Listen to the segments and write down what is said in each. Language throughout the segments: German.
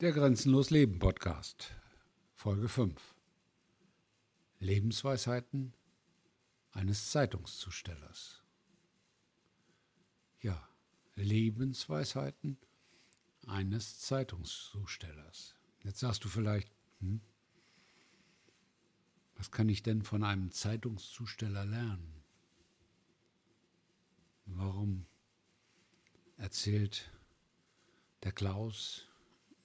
Der Grenzenlos Leben Podcast, Folge 5. Lebensweisheiten eines Zeitungszustellers. Ja, Lebensweisheiten eines Zeitungszustellers. Jetzt sagst du vielleicht, hm, was kann ich denn von einem Zeitungszusteller lernen? Warum erzählt der Klaus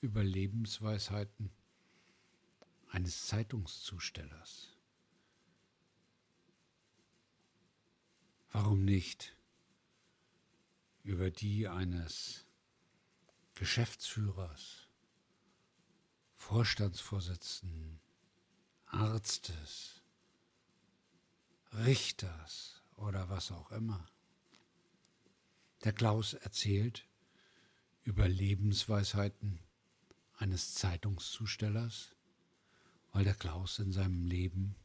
über Lebensweisheiten eines Zeitungszustellers. Warum nicht über die eines Geschäftsführers, Vorstandsvorsitzenden, Arztes, Richters oder was auch immer. Der Klaus erzählt über Lebensweisheiten eines Zeitungszustellers, weil der Klaus in seinem Leben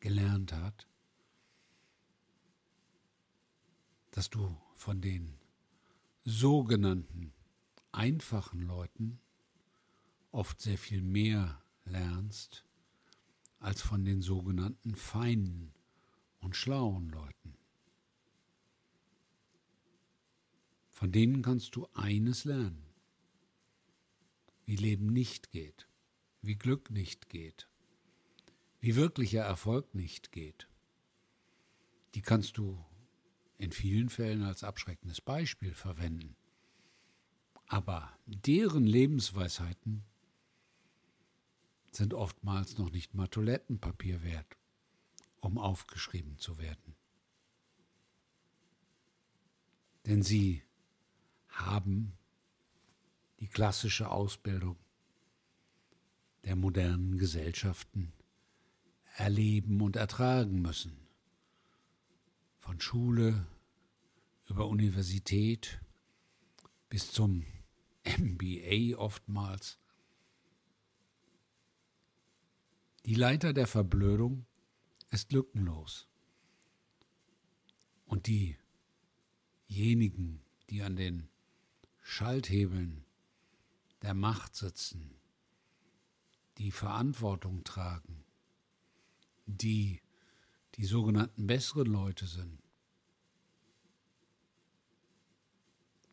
gelernt hat, dass du von den sogenannten einfachen Leuten oft sehr viel mehr lernst als von den sogenannten feinen und schlauen Leuten. Von denen kannst du eines lernen wie Leben nicht geht, wie Glück nicht geht, wie wirklicher Erfolg nicht geht. Die kannst du in vielen Fällen als abschreckendes Beispiel verwenden. Aber deren Lebensweisheiten sind oftmals noch nicht mal Toilettenpapier wert, um aufgeschrieben zu werden. Denn sie haben die klassische Ausbildung der modernen Gesellschaften erleben und ertragen müssen. Von Schule über Universität bis zum MBA oftmals. Die Leiter der Verblödung ist lückenlos. Und diejenigen, die an den Schalthebeln der Macht sitzen, die Verantwortung tragen, die die sogenannten besseren Leute sind,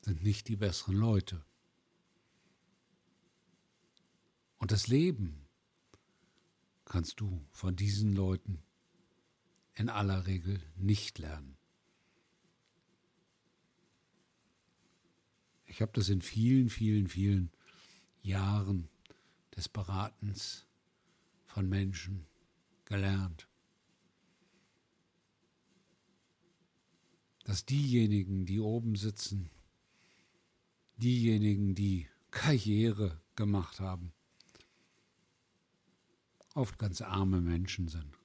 sind nicht die besseren Leute. Und das Leben kannst du von diesen Leuten in aller Regel nicht lernen. Ich habe das in vielen, vielen, vielen Jahren des Beratens von Menschen gelernt. Dass diejenigen, die oben sitzen, diejenigen, die Karriere gemacht haben, oft ganz arme Menschen sind.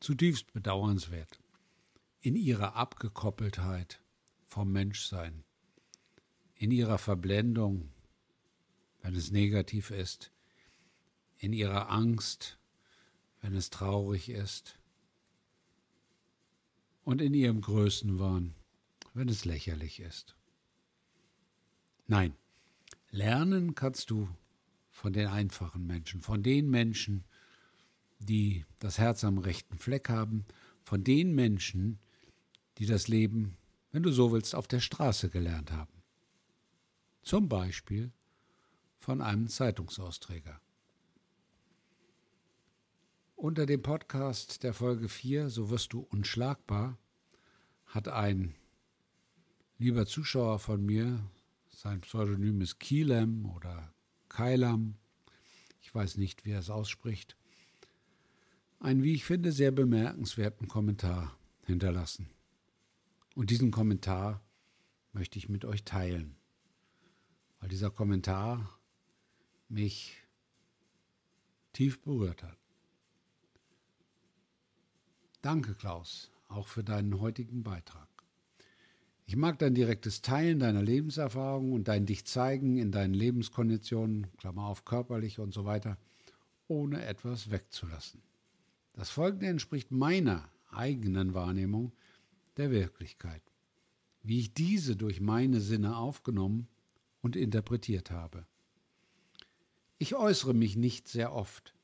Zutiefst bedauernswert in ihrer Abgekoppeltheit vom Menschsein, in ihrer Verblendung wenn es negativ ist, in ihrer Angst, wenn es traurig ist, und in ihrem Größenwahn, wenn es lächerlich ist. Nein, lernen kannst du von den einfachen Menschen, von den Menschen, die das Herz am rechten Fleck haben, von den Menschen, die das Leben, wenn du so willst, auf der Straße gelernt haben. Zum Beispiel von einem Zeitungsausträger. Unter dem Podcast der Folge 4, So wirst du unschlagbar, hat ein lieber Zuschauer von mir, sein Pseudonym ist Kielem oder Kailam, ich weiß nicht, wie er es ausspricht, einen, wie ich finde, sehr bemerkenswerten Kommentar hinterlassen. Und diesen Kommentar möchte ich mit euch teilen, weil dieser Kommentar mich tief berührt hat. Danke, Klaus, auch für deinen heutigen Beitrag. Ich mag dein direktes Teilen deiner Lebenserfahrung und dein dich zeigen in deinen Lebenskonditionen, Klammer auf körperlich und so weiter, ohne etwas wegzulassen. Das Folgende entspricht meiner eigenen Wahrnehmung der Wirklichkeit, wie ich diese durch meine Sinne aufgenommen und interpretiert habe. Ich äußere mich nicht sehr oft,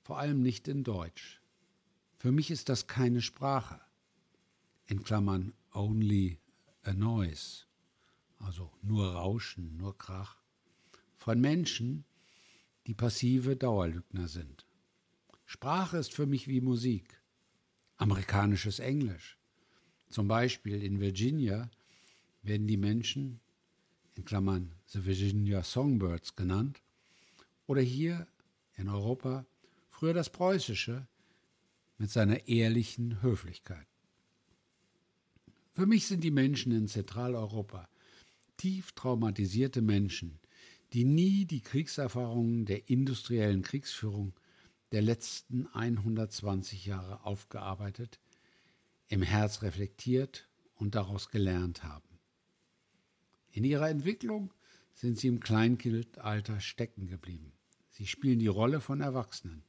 vor allem nicht in Deutsch. Für mich ist das keine Sprache. In Klammern only a noise, also nur Rauschen, nur Krach, von Menschen, die passive Dauerlügner sind. Sprache ist für mich wie Musik. Amerikanisches Englisch. Zum Beispiel in Virginia werden die Menschen, in Klammern The Virginia Songbirds genannt, oder hier in Europa früher das Preußische mit seiner ehrlichen Höflichkeit. Für mich sind die Menschen in Zentraleuropa tief traumatisierte Menschen, die nie die Kriegserfahrungen der industriellen Kriegsführung der letzten 120 Jahre aufgearbeitet, im Herz reflektiert und daraus gelernt haben. In ihrer Entwicklung sind sie im Kleinkindalter stecken geblieben. Sie spielen die Rolle von Erwachsenen.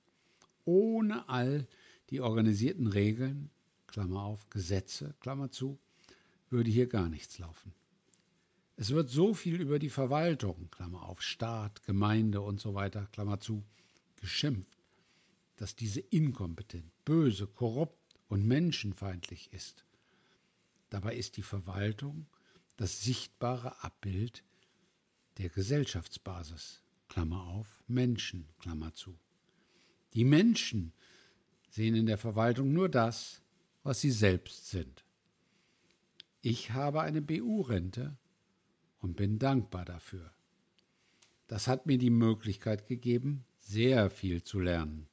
Ohne all die organisierten Regeln, Klammer auf, Gesetze, Klammer zu, würde hier gar nichts laufen. Es wird so viel über die Verwaltung, Klammer auf, Staat, Gemeinde und so weiter, Klammer zu, geschimpft, dass diese inkompetent, böse, korrupt und menschenfeindlich ist. Dabei ist die Verwaltung das sichtbare Abbild der Gesellschaftsbasis, Klammer auf, Menschen, Klammer zu. Die Menschen sehen in der Verwaltung nur das, was sie selbst sind. Ich habe eine BU-Rente und bin dankbar dafür. Das hat mir die Möglichkeit gegeben, sehr viel zu lernen.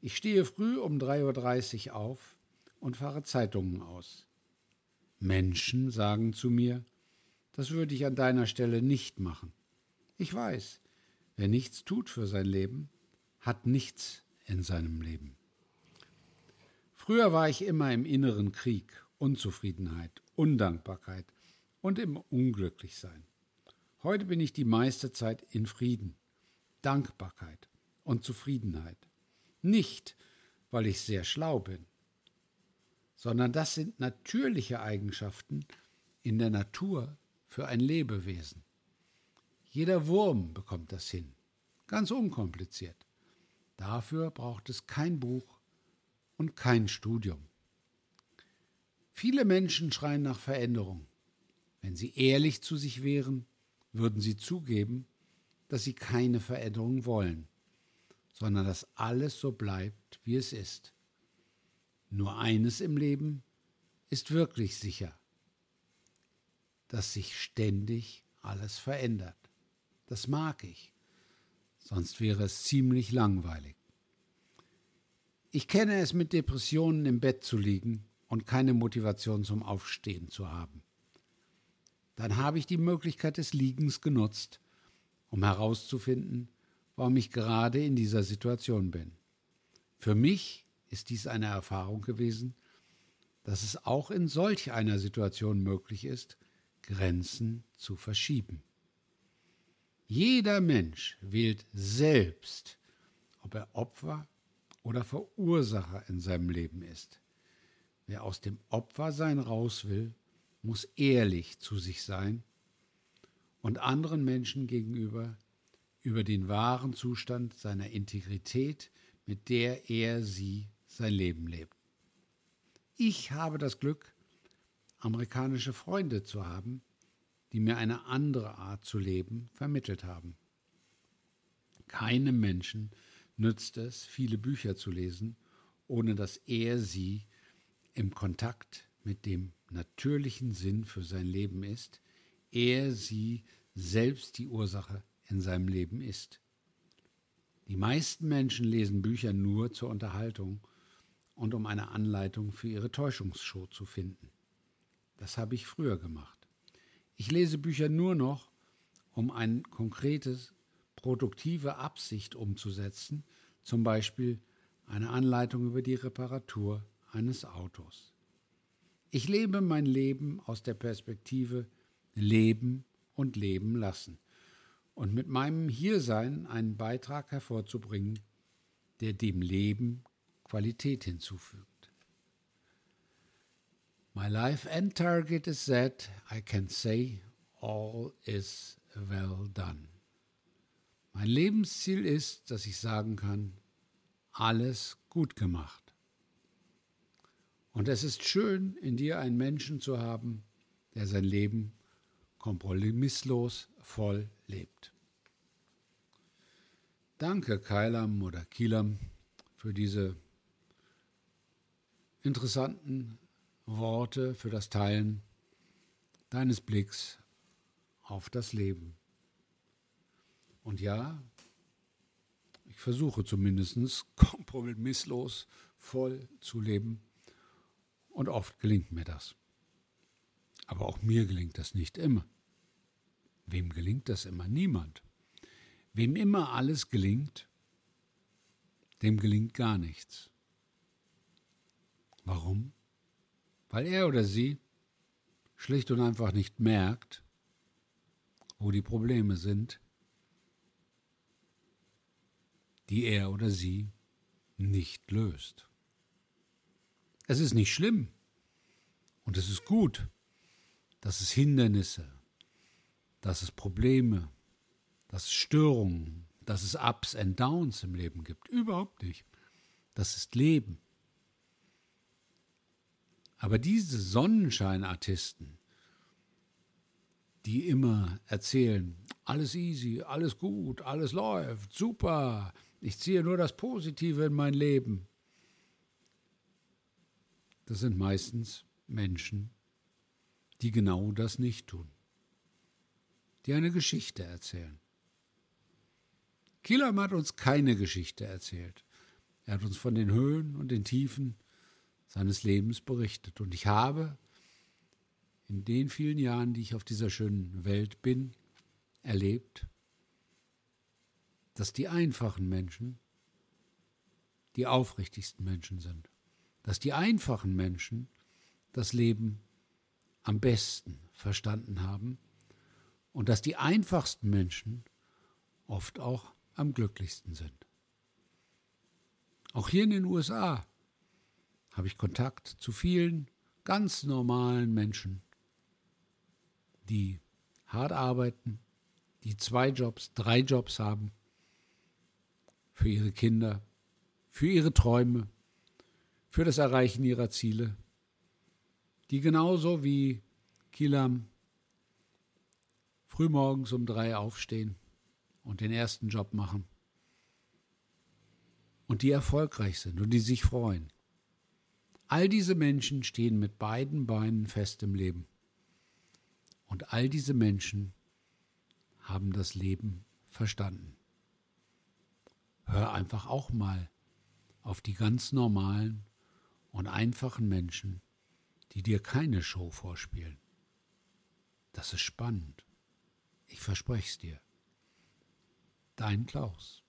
Ich stehe früh um 3.30 Uhr auf und fahre Zeitungen aus. Menschen sagen zu mir, das würde ich an deiner Stelle nicht machen. Ich weiß, wer nichts tut für sein Leben, hat nichts in seinem Leben. Früher war ich immer im inneren Krieg, Unzufriedenheit, Undankbarkeit und im Unglücklichsein. Heute bin ich die meiste Zeit in Frieden, Dankbarkeit und Zufriedenheit. Nicht, weil ich sehr schlau bin, sondern das sind natürliche Eigenschaften in der Natur für ein Lebewesen. Jeder Wurm bekommt das hin, ganz unkompliziert. Dafür braucht es kein Buch und kein Studium. Viele Menschen schreien nach Veränderung. Wenn sie ehrlich zu sich wären, würden sie zugeben, dass sie keine Veränderung wollen, sondern dass alles so bleibt, wie es ist. Nur eines im Leben ist wirklich sicher, dass sich ständig alles verändert. Das mag ich, sonst wäre es ziemlich langweilig. Ich kenne es, mit Depressionen im Bett zu liegen und keine Motivation zum Aufstehen zu haben. Dann habe ich die Möglichkeit des Liegens genutzt, um herauszufinden, warum ich gerade in dieser Situation bin. Für mich ist dies eine Erfahrung gewesen, dass es auch in solch einer Situation möglich ist, Grenzen zu verschieben. Jeder Mensch wählt selbst, ob er Opfer oder Verursacher in seinem Leben ist. Wer aus dem Opfersein raus will, muss ehrlich zu sich sein und anderen Menschen gegenüber über den wahren Zustand seiner Integrität, mit der er sie sein Leben lebt. Ich habe das Glück, amerikanische Freunde zu haben, die mir eine andere Art zu leben vermittelt haben. Keinem Menschen nützt es, viele Bücher zu lesen, ohne dass er sie im Kontakt mit dem natürlichen Sinn für sein Leben ist, er sie selbst die Ursache in seinem Leben ist. Die meisten Menschen lesen Bücher nur zur Unterhaltung und um eine Anleitung für ihre Täuschungsshow zu finden. Das habe ich früher gemacht. Ich lese Bücher nur noch, um eine konkrete, produktive Absicht umzusetzen, zum Beispiel eine Anleitung über die Reparatur eines Autos. Ich lebe mein Leben aus der Perspektive Leben und Leben lassen und mit meinem Hiersein einen Beitrag hervorzubringen, der dem Leben Qualität hinzufügt. My life end target is that I can say all is well done. Mein Lebensziel ist, dass ich sagen kann, alles gut gemacht. Und es ist schön, in dir einen Menschen zu haben, der sein Leben kompromisslos voll lebt. Danke, Kailam oder Kilam, für diese interessanten Worte, für das Teilen deines Blicks auf das Leben. Und ja, ich versuche zumindest kompromisslos voll zu leben. Und oft gelingt mir das. Aber auch mir gelingt das nicht immer. Wem gelingt das immer? Niemand. Wem immer alles gelingt, dem gelingt gar nichts. Warum? Weil er oder sie schlicht und einfach nicht merkt, wo die Probleme sind, die er oder sie nicht löst. Es ist nicht schlimm und es ist gut, dass es Hindernisse, dass es Probleme, dass es Störungen, dass es Ups and Downs im Leben gibt. Überhaupt nicht. Das ist Leben. Aber diese Sonnenscheinartisten, die immer erzählen, alles easy, alles gut, alles läuft, super, ich ziehe nur das Positive in mein Leben. Das sind meistens Menschen, die genau das nicht tun, die eine Geschichte erzählen. Kielam hat uns keine Geschichte erzählt. Er hat uns von den Höhen und den Tiefen seines Lebens berichtet. Und ich habe in den vielen Jahren, die ich auf dieser schönen Welt bin, erlebt, dass die einfachen Menschen die aufrichtigsten Menschen sind. Dass die einfachen Menschen das Leben am besten verstanden haben und dass die einfachsten Menschen oft auch am glücklichsten sind. Auch hier in den USA habe ich Kontakt zu vielen ganz normalen Menschen, die hart arbeiten, die zwei Jobs, drei Jobs haben, für ihre Kinder, für ihre Träume, für das Erreichen ihrer Ziele, die genauso wie Kilam frühmorgens um drei aufstehen und den ersten Job machen und die erfolgreich sind und die sich freuen. All diese Menschen stehen mit beiden Beinen fest im Leben. Und all diese Menschen haben das Leben verstanden. Hör einfach auch mal auf die ganz normalen und einfachen Menschen, die dir keine Show vorspielen. Das ist spannend. Ich verspreche es dir. Dein Klaus.